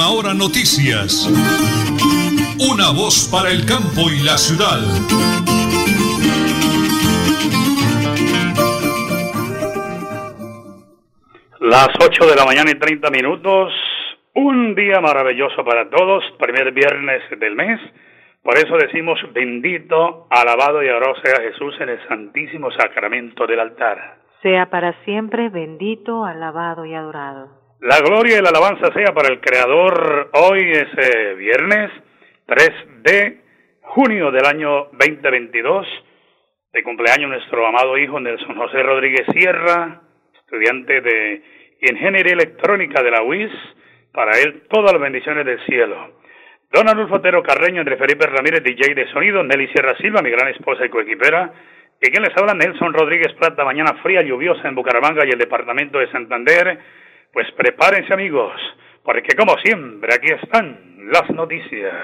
Última Hora Noticias. Una voz para el campo y la ciudad. Las 8 de la mañana y 30 minutos. Un día maravilloso para todos, primer viernes del mes. Por eso decimos bendito, alabado y adorado sea Jesús en el santísimo sacramento del altar. Sea para siempre bendito, alabado y adorado. La gloria y la alabanza sea para el Creador. Hoy es viernes 3 de junio del año 2022. De cumpleaños nuestro amado hijo Nelson José Rodríguez Sierra, estudiante de Ingeniería Electrónica de la UIS. Para él todas las bendiciones del cielo. Don Arnulfo Otero Carreño, André Felipe Ramírez, DJ de sonido, Nelly Sierra Silva, mi gran esposa y coequipera, y quien les habla, Nelson Rodríguez Plata, mañana fría, lluviosa en Bucaramanga y el departamento de Santander. Pues prepárense amigos, porque como siempre aquí están las noticias.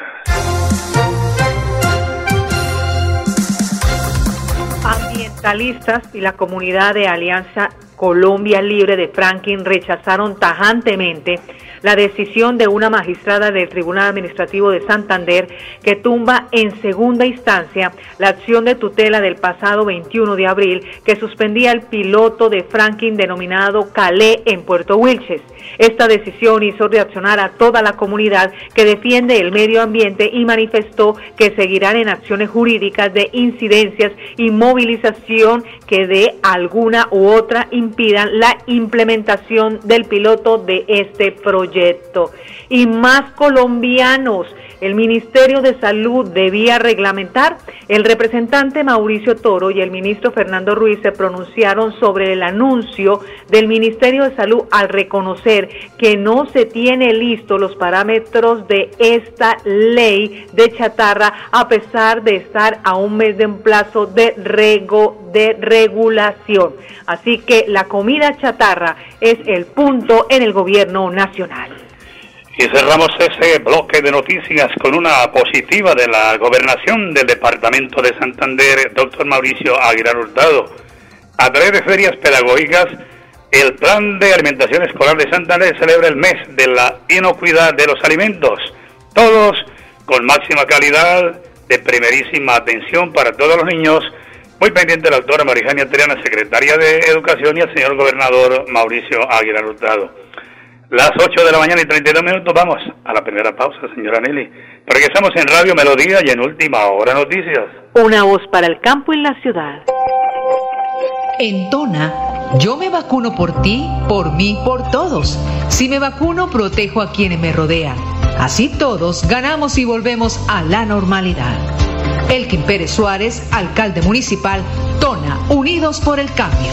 Ambientalistas y la comunidad de Alianza Colombia Libre de Franklin rechazaron tajantemente la decisión de una magistrada del Tribunal Administrativo de Santander que tumba en segunda instancia la acción de tutela del pasado 21 de abril que suspendía el piloto de Franklin denominado Calais en Puerto Wilches. Esta decisión hizo reaccionar a toda la comunidad que defiende el medio ambiente y manifestó que seguirán en acciones jurídicas de incidencias y movilización que de alguna u otra impidan la implementación del piloto de este proyecto. Y más colombianos el Ministerio de Salud debía reglamentar. El representante Mauricio Toro y el ministro Fernando Ruiz se pronunciaron sobre el anuncio del Ministerio de Salud al reconocer que no se tiene listo los parámetros de esta ley de chatarra a pesar de estar a un mes de un plazo de, rego, de regulación. Así que la comida chatarra es el punto en el gobierno nacional. Y cerramos ese bloque de noticias con una positiva de la gobernación del departamento de Santander, doctor Mauricio Aguilar Hurtado. A través de ferias pedagógicas, el plan de alimentación escolar de Santander celebra el mes de la inocuidad de los alimentos, todos con máxima calidad, de primerísima atención para todos los niños. Muy pendiente la doctora Marijania Triana, secretaria de Educación, y el señor gobernador Mauricio Aguilar Hurtado. Las 8 de la mañana y 32 minutos vamos a la primera pausa, señora Nelly. Regresamos en Radio Melodía y en Última Hora Noticias. Una voz para el campo y la ciudad. En Tona, yo me vacuno por ti, por mí, por todos. Si me vacuno, protejo a quienes me rodean. Así todos ganamos y volvemos a la normalidad. Elkin Pérez Suárez, alcalde municipal, Tona, Unidos por el Cambio.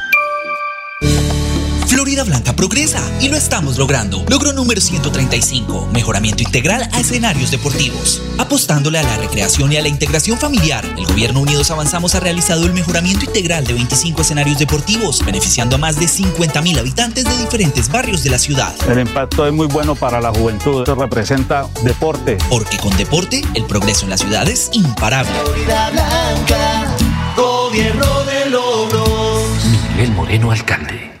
Florida Blanca progresa y lo estamos logrando. Logro número 135, mejoramiento integral a escenarios deportivos. Apostándole a la recreación y a la integración familiar, el Gobierno Unidos Avanzamos ha realizado el mejoramiento integral de 25 escenarios deportivos, beneficiando a más de 50 mil habitantes de diferentes barrios de la ciudad. El impacto es muy bueno para la juventud, esto representa deporte. Porque con deporte, el progreso en la ciudad es imparable. Florida Blanca, gobierno de logros. Miguel Moreno, alcalde.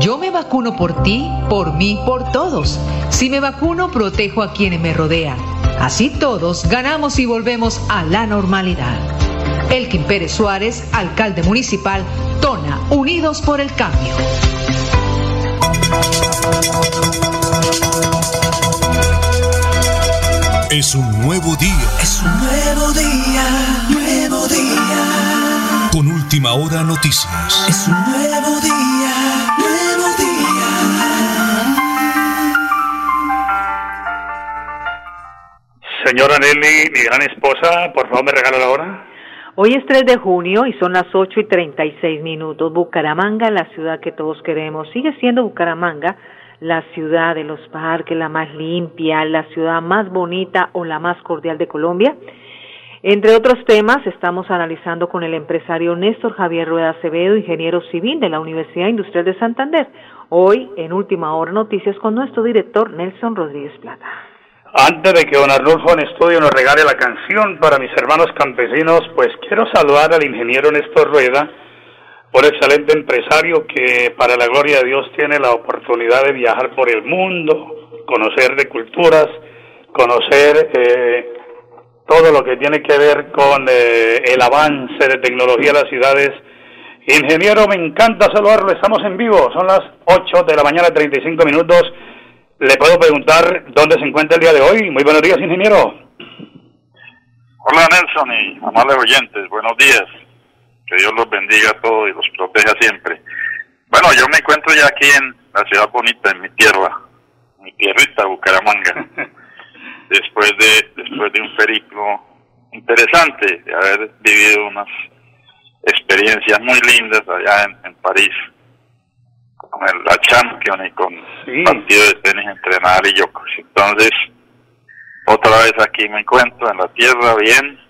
yo me vacuno por ti, por mí, por todos. Si me vacuno, protejo a quienes me rodean. Así todos ganamos y volvemos a la normalidad. Elkin Pérez Suárez, alcalde municipal, Tona, Unidos por el Cambio. Es un nuevo día. Es un nuevo día, nuevo día. Con última hora noticias. Es un nuevo día, Señora Nelly, mi gran esposa, por favor me regala la hora. Hoy es 3 de junio y son las 8 y 36 minutos. Bucaramanga, la ciudad que todos queremos. Sigue siendo Bucaramanga la ciudad de los parques, la más limpia, la ciudad más bonita o la más cordial de Colombia. Entre otros temas, estamos analizando con el empresario Néstor Javier Rueda Acevedo, ingeniero civil de la Universidad Industrial de Santander. Hoy, en Última Hora Noticias, con nuestro director Nelson Rodríguez Plata. Antes de que don Arnulfo en estudio nos regale la canción para mis hermanos campesinos, pues quiero saludar al ingeniero Néstor Rueda, un excelente empresario que para la gloria de Dios tiene la oportunidad de viajar por el mundo, conocer de culturas, conocer eh, todo lo que tiene que ver con eh, el avance de tecnología de las ciudades. Ingeniero, me encanta saludarlo, estamos en vivo, son las 8 de la mañana, 35 minutos. ¿Le puedo preguntar dónde se encuentra el día de hoy? Muy buenos días, ingeniero. Hola Nelson y amables oyentes, buenos días. Que Dios los bendiga a todos y los proteja siempre. Bueno, yo me encuentro ya aquí en la ciudad bonita, en mi tierra, mi tierrita, Bucaramanga. después de después de un periplo interesante, de haber vivido unas experiencias muy lindas allá en, en París, con el, la Champions y con el partido de tenis entre Nadal y Djokovic. Entonces, otra vez aquí me encuentro en la tierra bien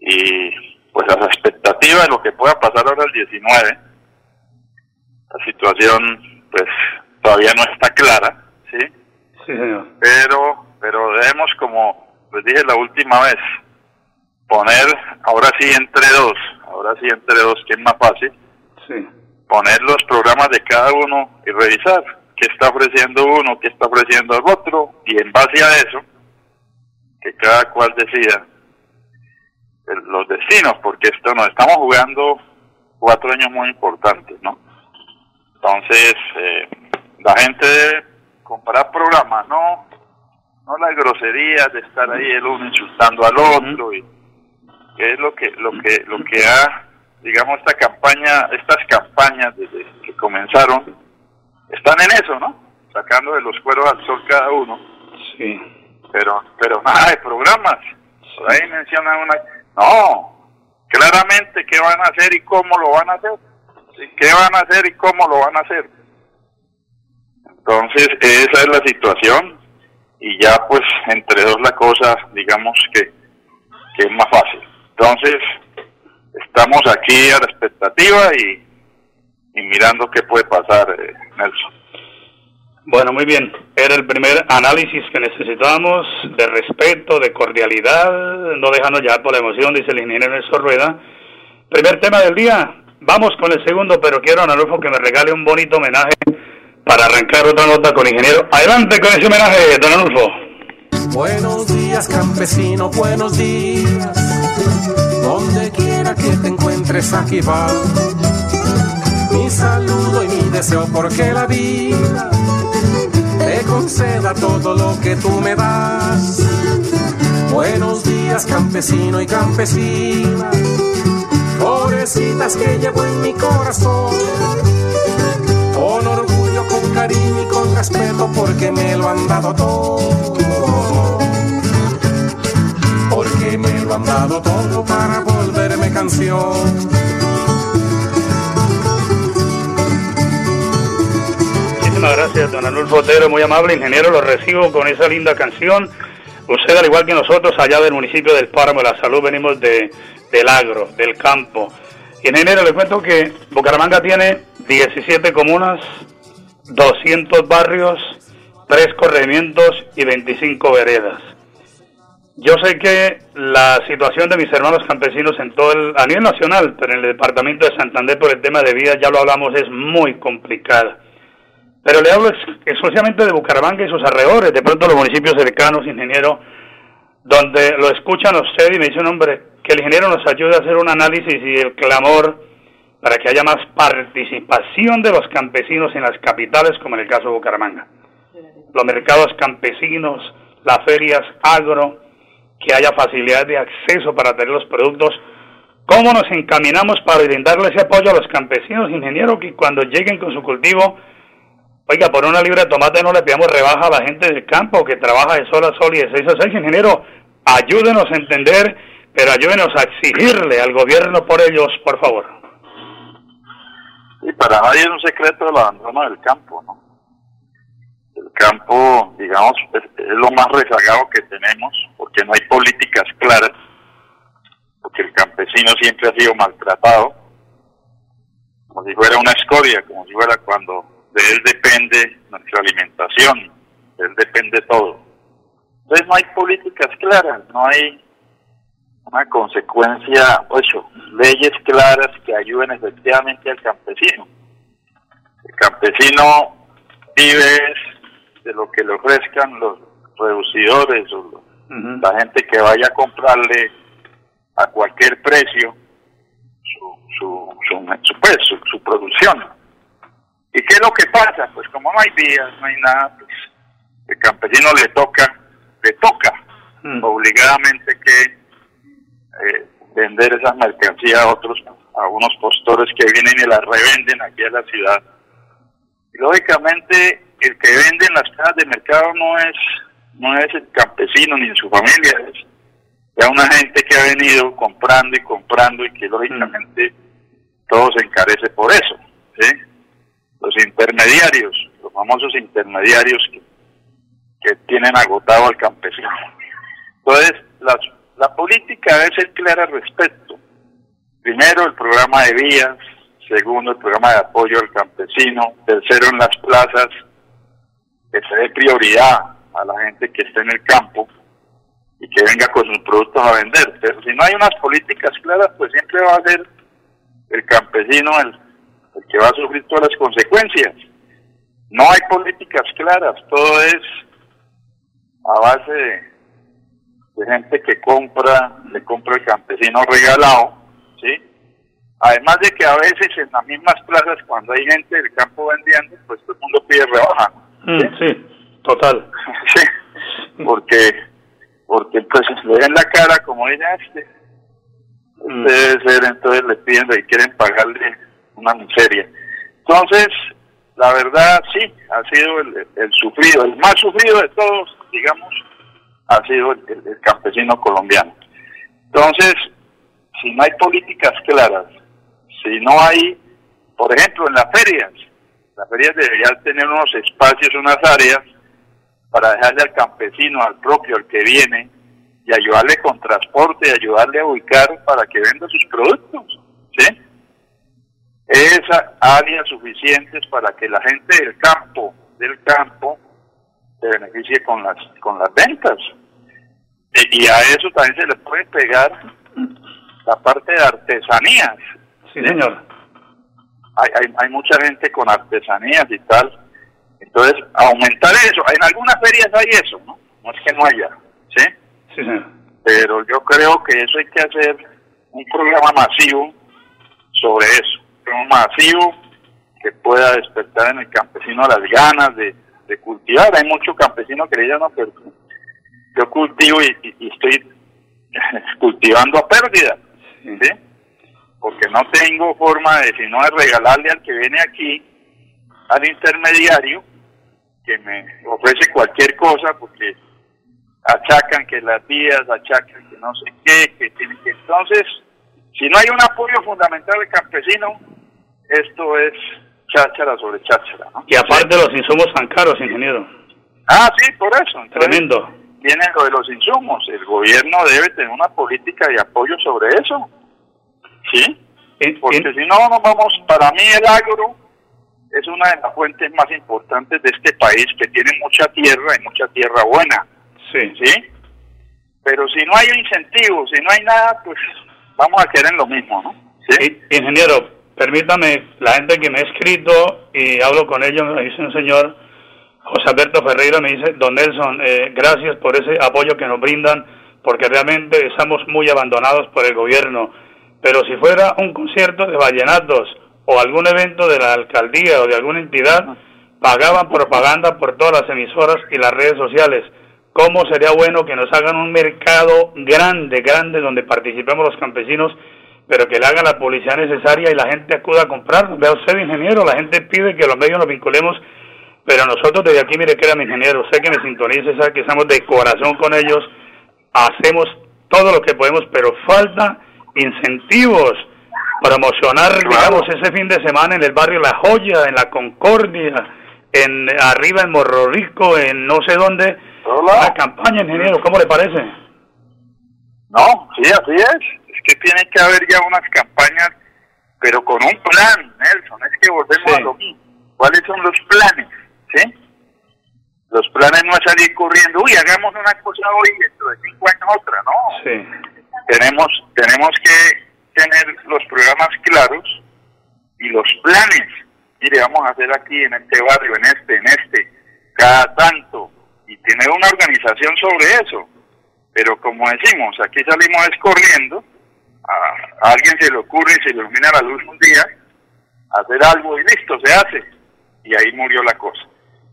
y pues a la expectativa de lo que pueda pasar ahora el 19. La situación pues todavía no está clara, ¿sí? Sí, señor. Pero pero debemos como les dije la última vez poner ahora sí entre dos, ahora sí entre dos que es más fácil. Sí. Poner los programas de cada uno y revisar qué está ofreciendo uno, qué está ofreciendo el otro y en base a eso que cada cual decida el- los destinos, porque esto nos estamos jugando cuatro años muy importantes, ¿no? Entonces, eh, la gente debe comparar programas, no, no las groserías de estar ahí el uno insultando al otro y que es lo que, lo que, lo que ha, digamos, esta campaña, estas campañas desde que comenzaron, están en eso, ¿no? Sacando de los cueros al sol cada uno Sí. pero pero nada de programas. Por ahí mencionan una... No, claramente qué van a hacer y cómo lo van a hacer. ¿Qué van a hacer y cómo lo van a hacer? Entonces, esa es la situación y ya pues entre dos la cosa, digamos que, que es más fácil. Entonces, estamos aquí a la expectativa y, y mirando qué puede pasar, eh, Nelson. Bueno, muy bien. Era el primer análisis que necesitábamos de respeto, de cordialidad, no dejando ya por la emoción, dice el ingeniero Nelson Rueda. Primer tema del día. Vamos con el segundo, pero quiero, Ana Adolfo, que me regale un bonito homenaje para arrancar otra nota con el ingeniero. Adelante con ese homenaje, don Anulfo. Buenos días, campesino, buenos días. Donde que te encuentres, aquí va. Mi saludo y mi deseo, porque la vida te conceda todo lo que tú me das. Buenos días, campesino y campesina. Florecitas que llevo en mi corazón. Con orgullo, con cariño y con respeto, porque me lo han dado todo. Porque me lo han dado todo para canción. Muchísimas gracias, don Anulfo Otero, muy amable ingeniero, lo recibo con esa linda canción. Usted, al igual que nosotros, allá del municipio del Páramo de la Salud, venimos de, del agro, del campo. Ingeniero, le cuento que Bucaramanga tiene 17 comunas, 200 barrios, 3 corregimientos y 25 veredas. Yo sé que la situación de mis hermanos campesinos en todo el, a nivel nacional, pero en el departamento de Santander por el tema de vida, ya lo hablamos, es muy complicada. Pero le hablo exclusivamente de Bucaramanga y sus alrededores, de pronto los municipios cercanos, ingeniero, donde lo escuchan usted y me dice un hombre, que el ingeniero nos ayude a hacer un análisis y el clamor para que haya más participación de los campesinos en las capitales, como en el caso de Bucaramanga. Los mercados campesinos, las ferias agro, que haya facilidad de acceso para tener los productos. ¿Cómo nos encaminamos para brindarle ese apoyo a los campesinos, ingenieros, que cuando lleguen con su cultivo, oiga, por una libra de tomate no le pidamos rebaja a la gente del campo que trabaja de sol a sol y de seis a seis, ingeniero, ayúdenos a entender, pero ayúdenos a exigirle al gobierno por ellos, por favor. Y para nadie es un secreto el abandono del campo, ¿no? El campo, digamos, es, lo más rezagado que tenemos, porque no hay políticas claras, porque el campesino siempre ha sido maltratado, como si fuera una escoria, como si fuera cuando de él depende nuestra alimentación, de él depende todo. Entonces no hay políticas claras, no hay una consecuencia, ocho, leyes claras que ayuden efectivamente al campesino. El campesino vive de lo que le ofrezcan los reducidores o la gente que vaya a comprarle a cualquier precio su, su, su, pues, su, producción. ¿Y qué es lo que pasa? Pues como no hay vías, no hay nada, pues el campesino le toca, le toca obligadamente que eh, vender esas mercancías a otros, a unos postores que vienen y las revenden aquí a la ciudad. Y lógicamente el que vende en las casas de mercado no es no es el campesino ni su familia, es ya una gente que ha venido comprando y comprando y que lógicamente todo se encarece por eso. Los intermediarios, los famosos intermediarios que, que tienen agotado al campesino. Entonces, las, la política debe ser clara al respecto. Primero, el programa de vías. Segundo, el programa de apoyo al campesino. Tercero, en las plazas, que se dé prioridad a la gente que esté en el campo y que venga con sus productos a vender. Pero si no hay unas políticas claras, pues siempre va a ser el campesino el, que va a sufrir todas las consecuencias. No hay políticas claras, todo es a base de, gente que compra, le compra el campesino regalado, ¿sí? Además de que a veces en las mismas plazas, cuando hay gente del campo vendiendo, pues todo el mundo pide rebaja. Mm, sí, total. sí, porque, porque entonces pues, le ven la cara como ella este. Mm. Debe ser, entonces le piden y quieren pagarle una miseria. Entonces, la verdad sí, ha sido el, el sufrido, el más sufrido de todos, digamos, ha sido el, el, campesino colombiano. Entonces, si no hay políticas claras, si no hay, por ejemplo, en las ferias, las ferias deberían tener unos espacios, unas áreas para dejarle al campesino, al propio, al que viene, y ayudarle con transporte, y ayudarle a ubicar para que venda sus productos, ¿sí? Esas áreas suficientes para que la gente del campo, del campo, se beneficie con las, con las ventas. Y, a eso también se le puede pegar la parte de artesanías. Sí, señor hay, hay, hay mucha gente con artesanías y tal. Entonces, aumentar eso. En algunas ferias hay eso, ¿no? No es que no haya, ¿sí? Sí, Pero yo creo que eso hay que hacer un programa masivo sobre eso. Un programa masivo que pueda despertar en el campesino las ganas de, de cultivar. Hay muchos campesinos que le no, pero yo cultivo y, y estoy cultivando a pérdida, ¿sí? porque no tengo forma de sino de regalarle al que viene aquí, al intermediario, que me ofrece cualquier cosa, porque achacan que las vías, achacan que no sé qué, que tiene que... Entonces, si no hay un apoyo fundamental del campesino, esto es cháchara sobre cháchara. ¿no? Y aparte los insumos tan caros, ingeniero. Ah, sí, por eso. Entonces, Tremendo. Viene lo de los insumos. El gobierno debe tener una política de apoyo sobre eso. ¿Sí? Porque si no, nos vamos. Para mí, el agro es una de las fuentes más importantes de este país que tiene mucha tierra y mucha tierra buena. Sí. ¿Sí? Pero si no hay incentivos, si no hay nada, pues vamos a quedar en lo mismo, ¿no? ¿Sí? Ingeniero, permítame, la gente que me ha escrito y hablo con ellos, me dice un señor, José Alberto Ferreira, me dice, don Nelson, eh, gracias por ese apoyo que nos brindan, porque realmente estamos muy abandonados por el gobierno. Pero si fuera un concierto de vallenatos o algún evento de la alcaldía o de alguna entidad, pagaban propaganda por todas las emisoras y las redes sociales. ¿Cómo sería bueno que nos hagan un mercado grande, grande, donde participemos los campesinos, pero que le hagan la publicidad necesaria y la gente acuda a comprar? Vea usted, ingeniero, la gente pide que los medios nos vinculemos, pero nosotros desde aquí, mire, mi ingeniero, sé que me sintonice, sabe que estamos de corazón con ellos, hacemos todo lo que podemos, pero falta incentivos, promocionar, digamos, ese fin de semana en el barrio La Joya, en La Concordia, en arriba en Morro Rico, en no sé dónde, la campaña, ingeniero, ¿cómo le parece? No, sí, así es. Es que tiene que haber ya unas campañas, pero con un plan, Nelson. Es que volvemos a lo mismo. ¿Cuáles son los planes? ¿Sí? Los planes no es salir corriendo, uy, hagamos una cosa hoy y dentro de cinco años otra, ¿no? Sí. Tenemos, tenemos que tener los programas claros y los planes. Mire, vamos a hacer aquí en este barrio, en este, en este, cada tanto, y tener una organización sobre eso. Pero como decimos, aquí salimos escorriendo, a, alguien se le ocurre y se ilumina la luz un día, hacer algo y listo, se hace. Y ahí murió la cosa.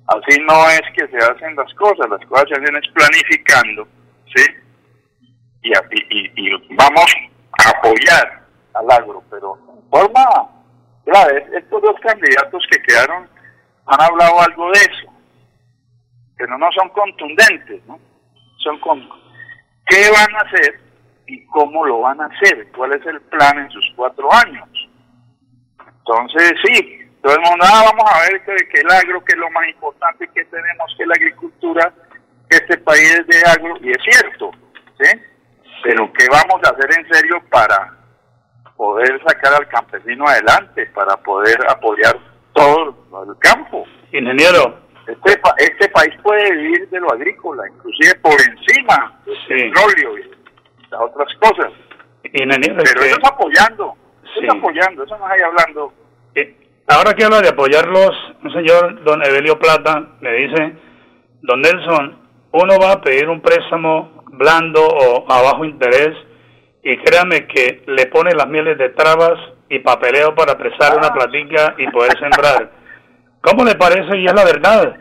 Así no es que se hacen las cosas, las cosas se hacen es planificando, ¿sí? Y, y, y vamos apoyar al agro, pero en forma, claro, estos dos candidatos que quedaron han hablado algo de eso, pero no son contundentes, ¿no? Son con qué van a hacer y cómo lo van a hacer, cuál es el plan en sus cuatro años. Entonces, sí, todo el mundo, ah, vamos a ver que, que, el agro, que es lo más importante que tenemos, que la agricultura, que este país es de agro, y es cierto, ¿sí? Pero ¿qué vamos a hacer en serio para poder sacar al campesino adelante, para poder apoyar todo el campo? Ingeniero. Este, este país puede vivir de lo agrícola, inclusive por encima del Sí. petróleo y las otras cosas. Ingeniero, Pero eso que- es apoyando, eso Sí. es apoyando, eso no es ahí hablando. Ahora que habla de apoyarlos, un señor, don Evelio Plata, me dice, don Nelson, uno va a pedir un préstamo blando o a bajo interés y créame que le pone las mieles de trabas y papeleo para prestar una platica y poder sembrar. ¿Cómo le parece? Y es la verdad.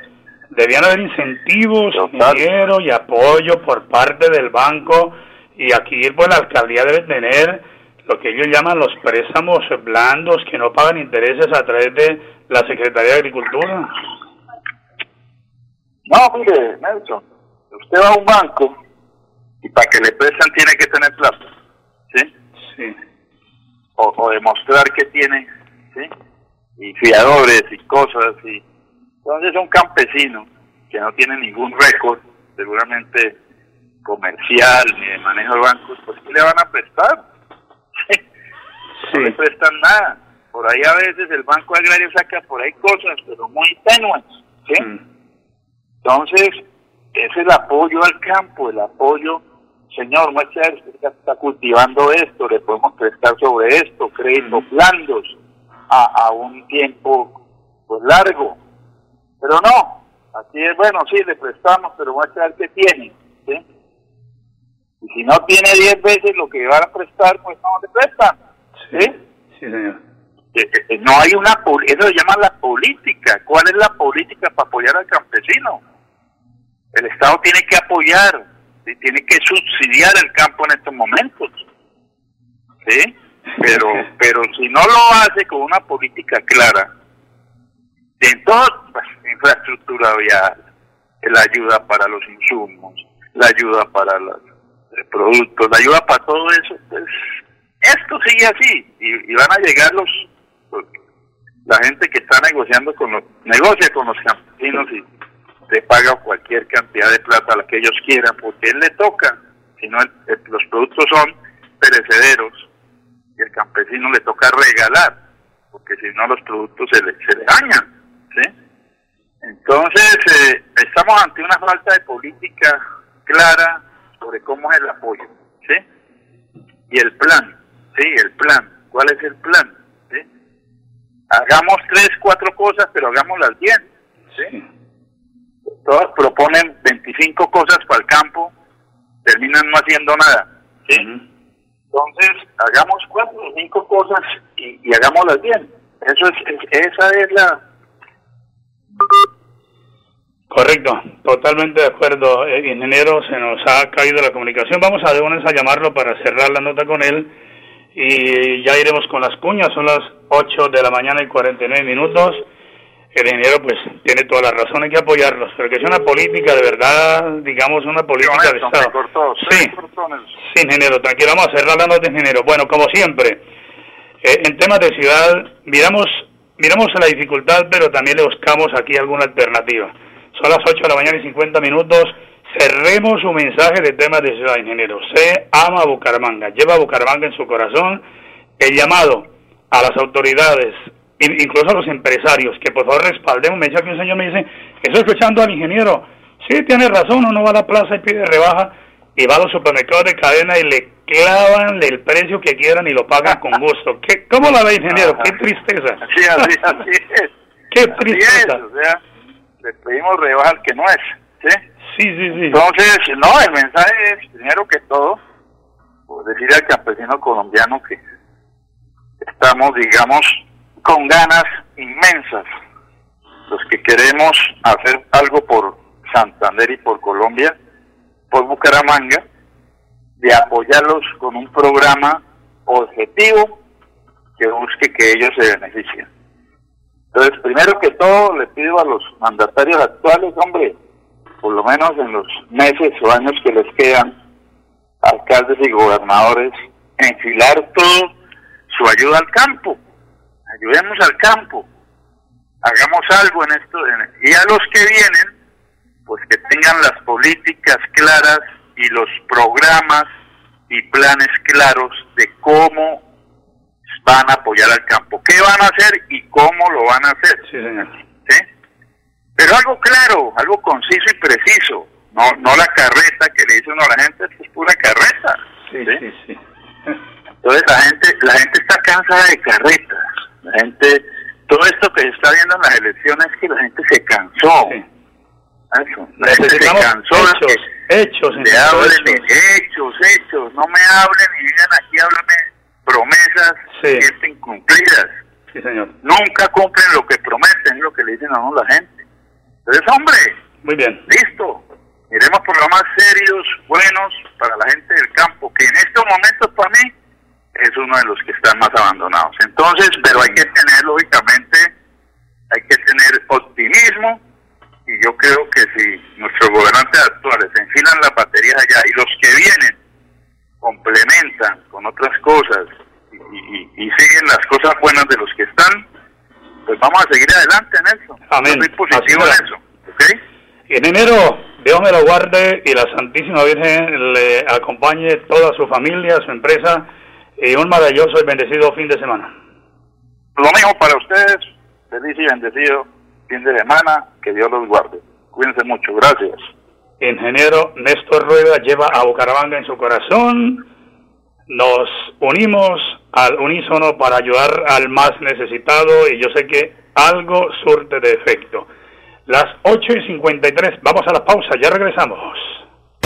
Debían haber incentivos, dinero y apoyo por parte del banco y aquí pues la alcaldía debe tener lo que ellos llaman los préstamos blandos que no pagan intereses a través de la Secretaría de Agricultura. No, mire, Nelson, usted va a un banco y para que le prestan tiene que tener plata, ¿sí? Sí. O, o demostrar que tiene, ¿sí? Y fiadores y cosas, y entonces un campesino que no tiene ningún récord, seguramente comercial ni de manejo de bancos, pues ¿qué le van a prestar? No le prestan nada. Por ahí a veces el Banco Agrario saca por ahí cosas, pero muy tenues, ¿sí? Entonces, es el apoyo al campo, el apoyo, señor, muestra usted está cultivando esto, le podemos prestar sobre esto, créditos blandos a, a un tiempo pues largo. Pero no, aquí es bueno, sí, le prestamos, pero muestra que tiene, ¿sí? Y si no tiene 10 veces lo que van a prestar, pues no le prestan, ¿sí? Sí, señor. Eh, eh, no hay una eso se llama la política cuál es la política para apoyar al campesino el estado tiene que apoyar. Tiene que subsidiar el campo en estos momentos. Sí pero pero si no lo hace con una política clara en todo pues, infraestructura vial la ayuda para los insumos la ayuda para los eh, productos la ayuda para todo eso pues esto sigue así y, y van a llegar los, los, la gente que está negociando con los, negocia con los campesinos y se paga cualquier cantidad de plata a la que ellos quieran, porque él le toca, si no los productos son perecederos y el campesino le toca regalar, porque si no los productos se le, se le dañan, ¿sí? Entonces, eh, estamos ante una falta de política clara sobre cómo es el apoyo, ¿sí? Y el plan, ¿sí? El plan. ¿Cuál es el plan? Hagamos tres, cuatro cosas, pero hagámoslas bien, ¿sí? Todas proponen 25 cosas para el campo, terminan no haciendo nada, ¿sí? Entonces, hagamos cuatro o cinco cosas y, y hagámoslas bien. Eso es, es, esa es la, Correcto, totalmente de acuerdo, eh, ingeniero, se nos ha caído la comunicación, vamos a de una vez a llamarlo para cerrar la nota con él y ya iremos con las cuñas, son las 8 de la mañana y 49 minutos, el ingeniero pues tiene toda la razón, hay que apoyarlos, pero que es una política de verdad, digamos una política de Estado. sí, sí, ingeniero, tranquilo, vamos a cerrar la nota, ingeniero. Bueno, como siempre, eh, en temas de ciudad, miramos, miramos la dificultad, pero también le buscamos aquí alguna alternativa son las 8 de la mañana y 50 minutos. Cerremos su mensaje de temas de Ciudad Ingeniero. Se ama Bucaramanga, lleva a Bucaramanga en su corazón. El llamado a las autoridades, incluso a los empresarios, que por favor respaldemos. Me dice que un señor me dice, estoy escuchando al ingeniero. Sí, tiene razón, uno va a la plaza y pide rebaja y va a los supermercados de cadena y le clavan el precio que quieran y lo pagan con gusto. ¿Qué, ¿Cómo la ve, ingeniero? Qué tristeza. Sí, así, así es. Qué tristeza le pedimos rebaja al que no es, ¿sí? Sí, sí, sí. Entonces, no, el mensaje es, primero que todo, pues decirle al campesino colombiano que estamos, digamos, con ganas inmensas, los que queremos hacer algo por Santander y por Colombia, por Bucaramanga, de apoyarlos con un programa objetivo que busque que ellos se beneficien. Entonces, primero que todo, le pido a los mandatarios actuales, hombre, por lo menos en los meses o años que les quedan, alcaldes y gobernadores, enfilar todo su ayuda al campo. Ayudemos al campo. Hagamos algo en esto. y a los que vienen, pues que tengan las políticas claras y los programas y planes claros de cómo van a apoyar al campo. ¿Qué van a hacer y cómo lo van a hacer? Sí, señor. ¿Sí? Pero algo claro, algo conciso y preciso. No, no la carreta que le dice uno a la gente, es pura carreta. Sí, sí, sí. Entonces la gente, la gente está cansada de carretas. La gente, todo esto que se está viendo en las elecciones es que la gente se cansó. Sí. Eso. La gente se cansó hechos, hechos, hablen hechos, hechos. No me hablen y digan aquí, háblame promesas sí. siempre incumplidas. Sí, señor. Nunca cumplen lo que prometen, lo que le dicen a uno la gente. Entonces, hombre, muy bien. Listo. Iremos programas serios, buenos para la gente del campo, que en estos momentos para mí es uno de los que están más abandonados. Entonces, pero hay que tener, lógicamente, hay que tener optimismo y yo creo que si nuestros gobernantes actuales enfilan las baterías allá y los que vienen complementan con otras cosas y, siguen las cosas buenas de los que están, pues vamos a seguir adelante, Nelson. Amén. Yo positivo en eso, ¿ok? En enero, Dios me lo guarde y la Santísima Virgen le acompañe toda su familia, su empresa y un maravilloso y bendecido fin de semana. Lo mismo para ustedes, feliz y bendecido fin de semana, que Dios los guarde. Cuídense mucho, gracias ingeniero Néstor Rueda lleva a Bucaramanga en su corazón. Nos unimos al unísono para ayudar al más necesitado y yo sé que algo surte de efecto. Las 8 y 53, vamos a la pausa, ya regresamos.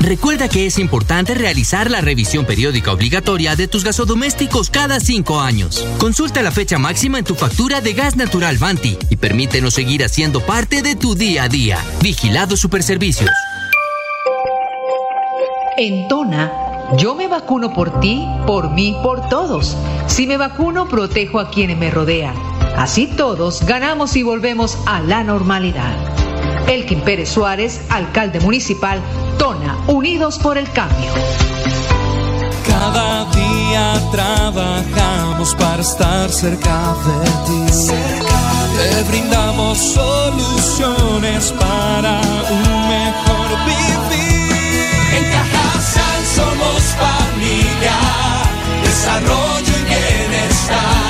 Recuerda que es importante realizar la revisión periódica obligatoria de tus gasodomésticos cada cinco años. Consulta la fecha máxima en tu factura de gas natural Vanti y permítenos seguir haciendo parte de tu día a día. Vigilado Superservicios. En Tona, yo me vacuno por ti, por mí, por todos. Si me vacuno, protejo a quienes me rodean. Así todos ganamos y volvemos a la normalidad. Elkin Pérez Suárez, alcalde municipal, Tona, Unidos por el Cambio. Cada día trabajamos para estar cerca de ti. Te brindamos soluciones para un mejor vivir. En Cajasal somos familia, desarrollo y bienestar.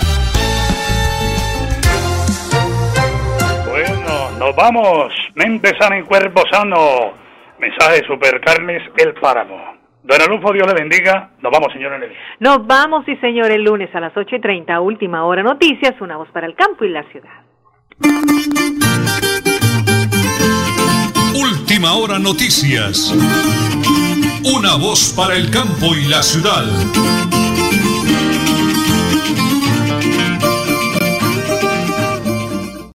Nos vamos. Mente sana y cuerpo sano. Mensaje Supercarnes El Páramo. Don Alonso, Dios le bendiga. Nos vamos, señor Nelly. Nos vamos, sí, señor, el lunes a las 8 y 30, última hora noticias, una voz para el campo y la ciudad. Última hora noticias. Una voz para el campo y la ciudad.